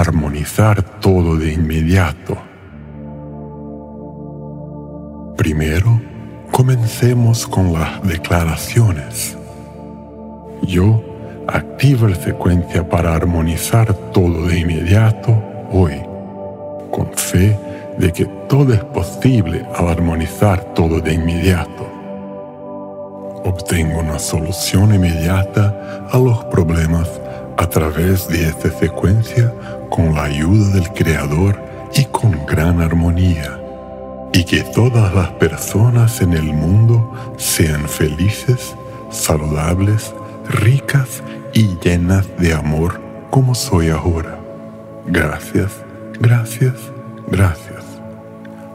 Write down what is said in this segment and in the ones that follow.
armonizar todo de inmediato. Primero, comencemos con las declaraciones. Yo activo la secuencia para armonizar todo de inmediato hoy, con fe de que todo es posible al armonizar todo de inmediato. Obtengo una solución inmediata a los problemas a través de esta secuencia con la ayuda del Creador y con gran armonía. Y que todas las personas en el mundo sean felices, saludables, ricas y llenas de amor como soy ahora. Gracias, gracias, gracias.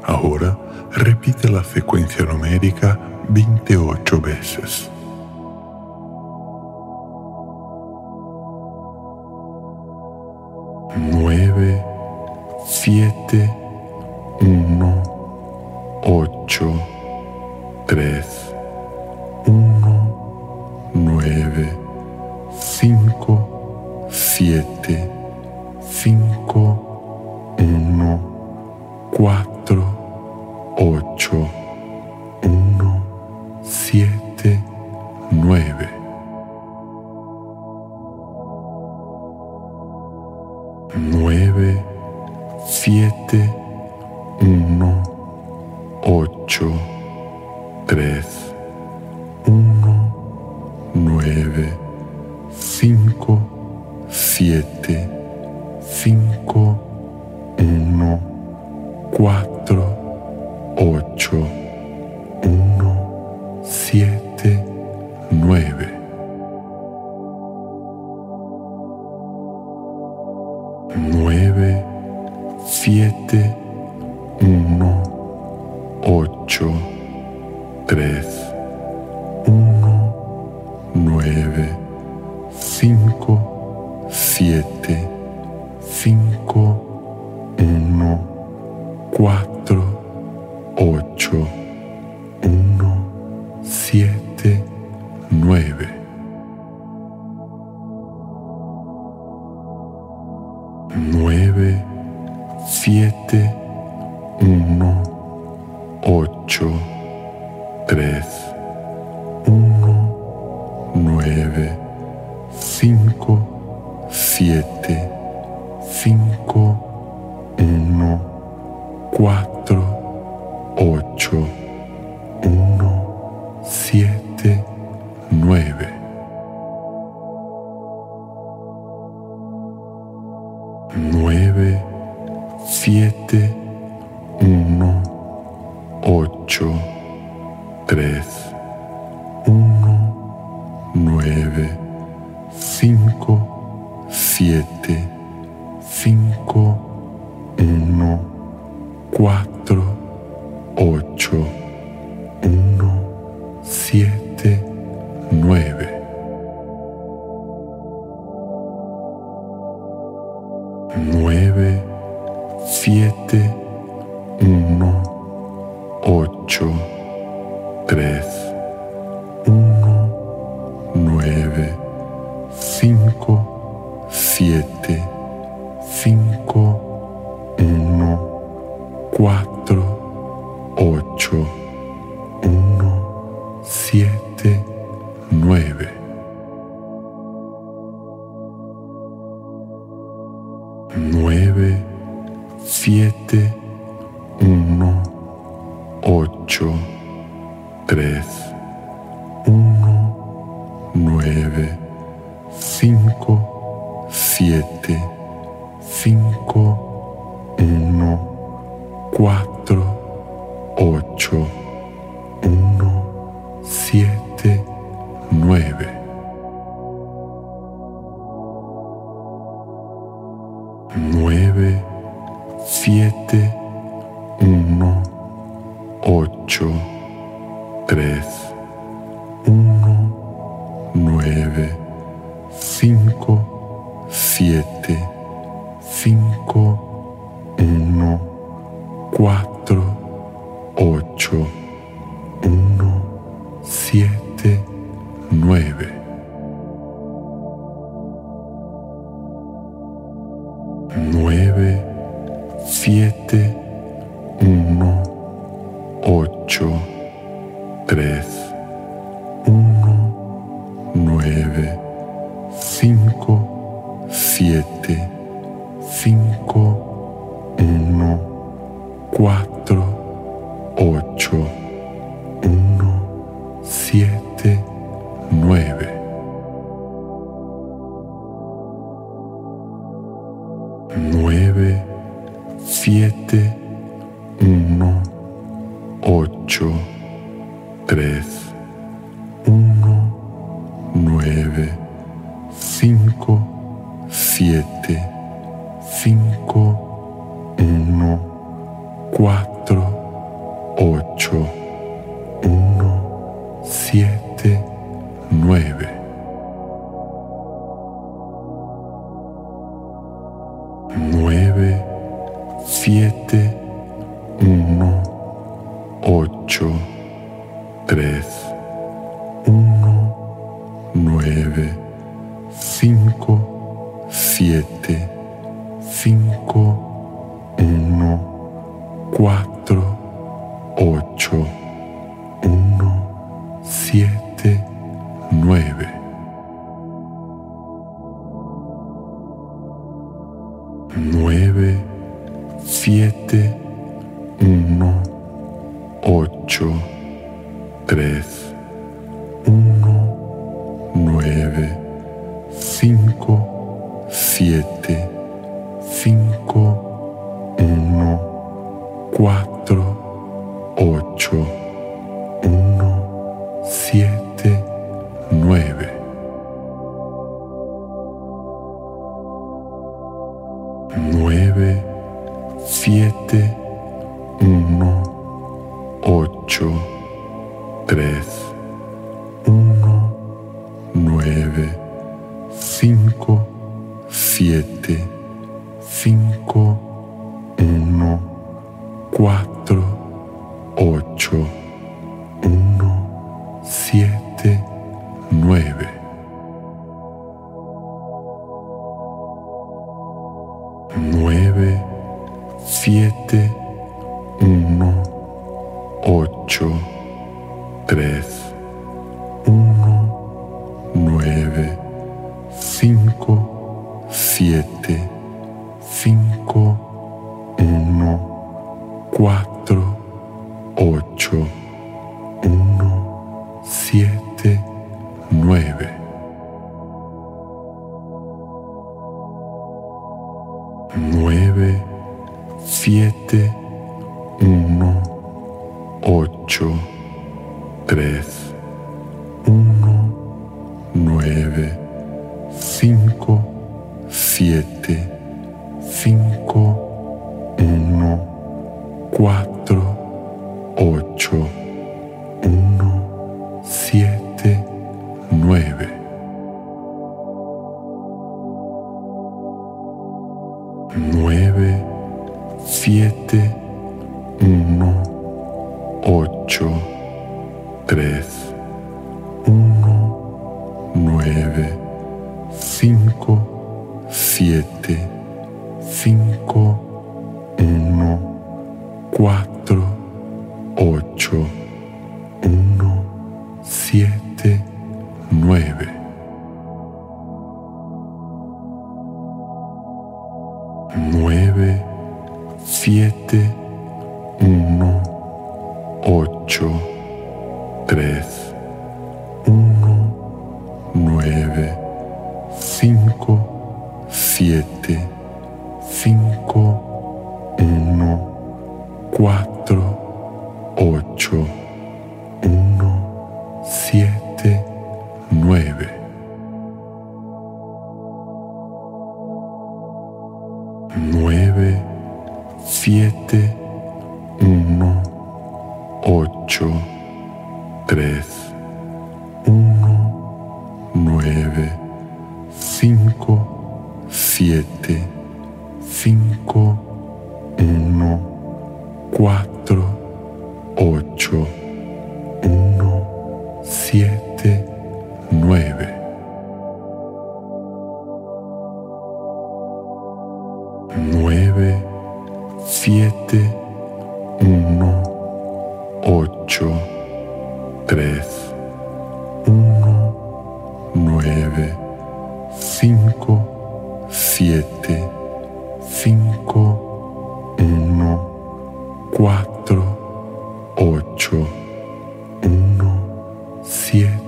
Ahora repite la secuencia numérica 28 veces. 9, 7, 1. 9, 7, Nueve, siete, Nueve, siete, 9, 7, 1, 8. Siete, uno, ocho, tres, uno, nueve, cinco, siete, cinco, uno, cuatro, ocho, uno, siete, nueve. Nueve, siete, uno, ocho, tres, uno, nueve, cinco, siete, cinco, uno, cuatro, ocho, uno, siete, nueve. Nueve, siete, uno, ocho, tres, uno, nueve, cinco, siete, cinco, uno, cuatro, ocho, uno, siete, nueve siete, Maybe. 7, 9. Nueve, siete, uno, ocho, tres, uno, nueve, cinco, siete, cinco, uno, cuatro, ocho, uno, siete. Yeah. Uno,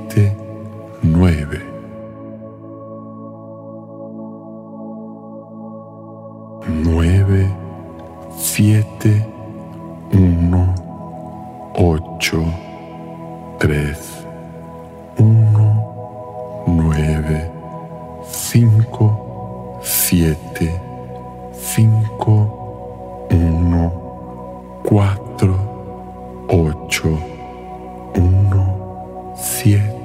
uno,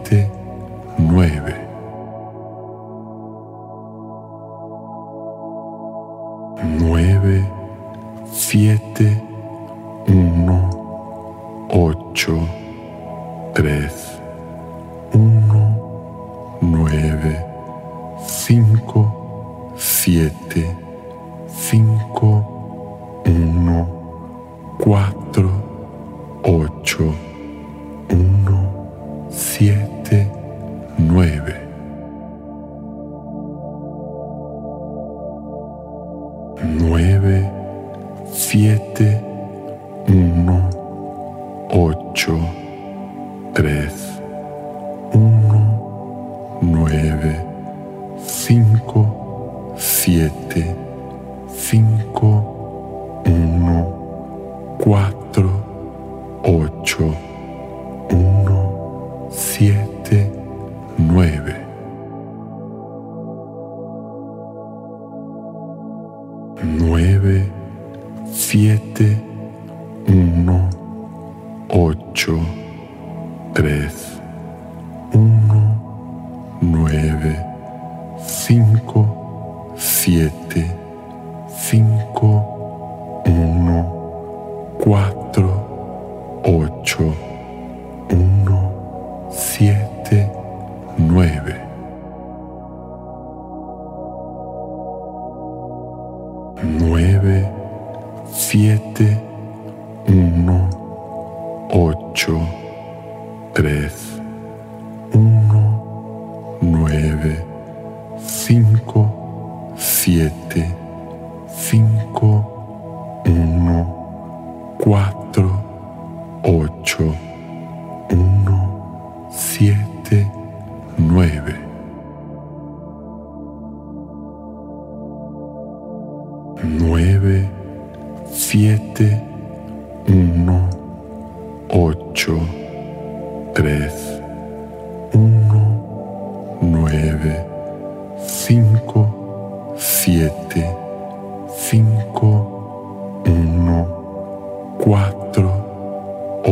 ocho,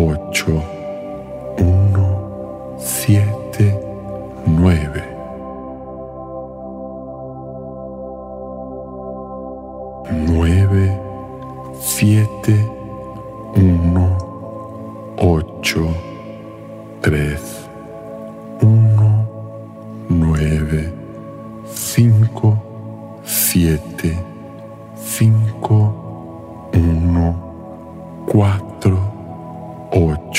ocho, ocho,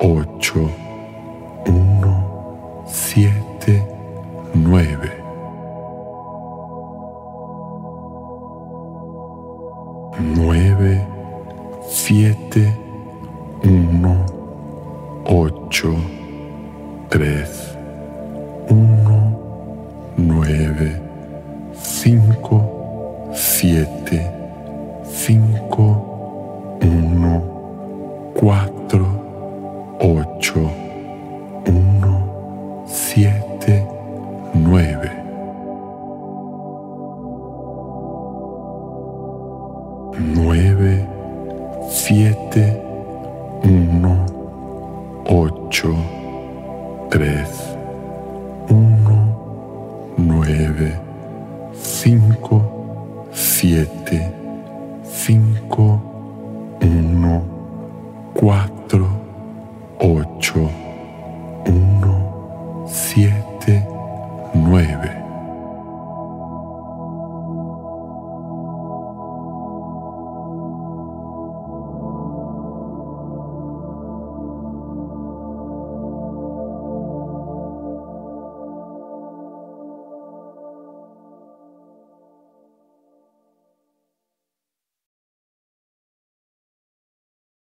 ocho, 8, 1, 7, 9. Nueve, siete, uno, ocho, tres, uno, nueve, cinco, siete, cinco, uno, cuatro, ocho, uno,